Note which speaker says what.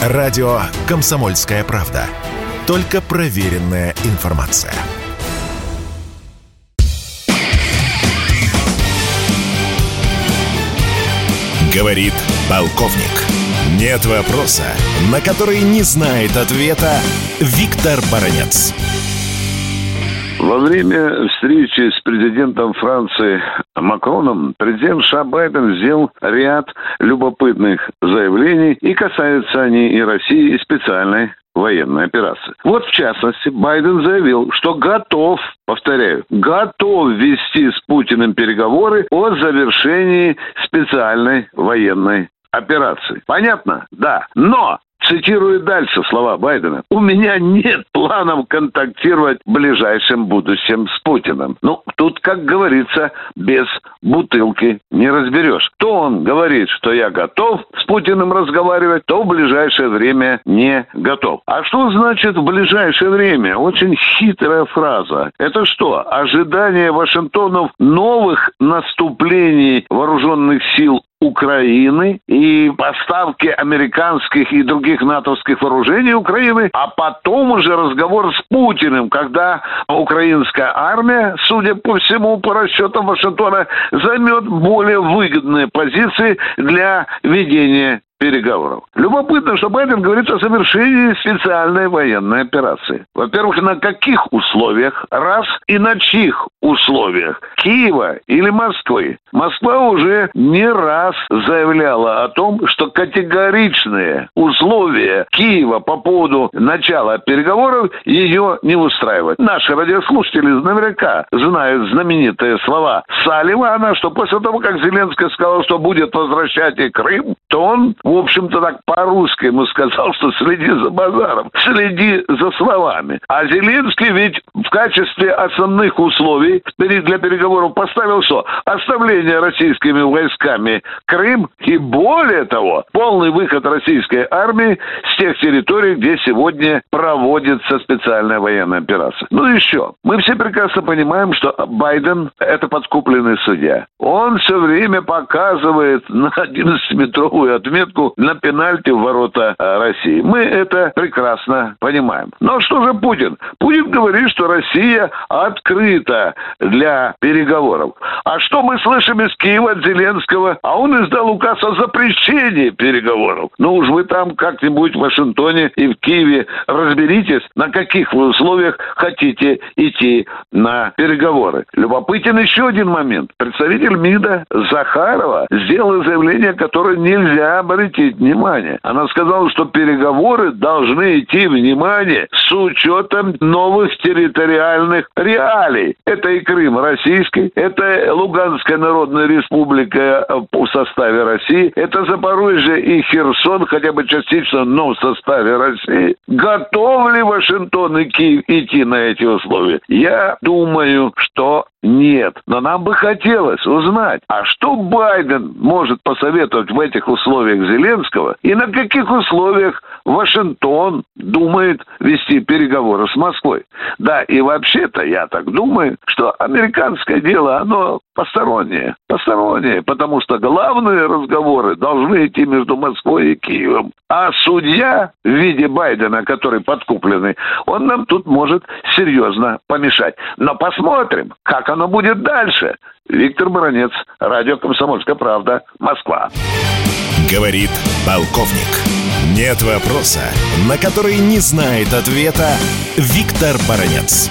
Speaker 1: Радио «Комсомольская правда». Только проверенная информация. Говорит полковник. Нет вопроса, на который не знает ответа Виктор Баранец.
Speaker 2: Во время встречи с президентом Франции Макроном президент США Байден сделал ряд любопытных заявлений, и касаются они и России, и специальной военной операции. Вот, в частности, Байден заявил, что готов, повторяю, готов вести с Путиным переговоры о завершении специальной военной операции. Понятно? Да. Но Цитирую дальше слова Байдена. «У меня нет планов контактировать в ближайшем будущем с Путиным». Ну, тут, как говорится, без бутылки не разберешь. То он говорит, что я готов с Путиным разговаривать, то в ближайшее время не готов. А что значит в ближайшее время? Очень хитрая фраза. Это что, ожидание Вашингтонов новых наступлений вооруженных сил Украины и поставки американских и других натовских вооружений Украины, а потом уже разговор с Путиным, когда украинская армия, судя по всему, по расчетам Вашингтона, займет более выгодные позиции для ведения переговоров. Любопытно, что Байден говорит о завершении специальной военной операции. Во-первых, на каких условиях? Раз. И на чьих условиях? Киева или Москвы? Москва уже не раз заявляла о том, что категоричные условия Киева по поводу начала переговоров ее не устраивают. Наши радиослушатели наверняка знают знаменитые слова Салливана, что после того, как Зеленский сказал, что будет возвращать и Крым, то он в общем-то, так по-русски ему сказал, что следи за базаром, следи за словами. А Зеленский ведь в качестве основных условий для переговоров поставил что? Оставление российскими войсками Крым и, более того, полный выход российской армии с тех территорий, где сегодня проводится специальная военная операция. Ну еще. Мы все прекрасно понимаем, что Байден – это подкупленный судья. Он все время показывает на 11-метровую отметку отметку на пенальти в ворота э, России. Мы это прекрасно понимаем. Но что же Путин? Путин говорит, что Россия открыта для переговоров. А что мы слышим из Киева от Зеленского? А он издал указ о запрещении переговоров. Ну уж вы там как-нибудь в Вашингтоне и в Киеве разберитесь, на каких вы условиях хотите идти на переговоры. Любопытен еще один момент. Представитель МИДа Захарова сделал заявление, которое нельзя обратить внимание. Она сказала, что переговоры должны идти, внимание, с учетом новых территориальных реалий. Это и Крым российский, это Луганская Народная Республика в составе России, это Запорожье и Херсон, хотя бы частично, но в составе России. Готов ли Вашингтон и Киев идти на эти условия? Я думаю, что нет. Но нам бы хотелось узнать, а что Байден может посоветовать в этих условиях Зеленского и на каких условиях Вашингтон думает вести переговоры с Москвой. Да, и вообще-то я так думаю, что американское дело, оно постороннее. Постороннее, потому что главные разговоры должны идти между Москвой и Киевом. А судья в виде Байдена, который подкупленный, он нам тут может серьезно помешать. Но посмотрим, как оно будет дальше. Виктор Баранец, радио «Комсомольская правда», Москва.
Speaker 1: Говорит полковник. Нет вопроса, на который не знает ответа Виктор Баранец.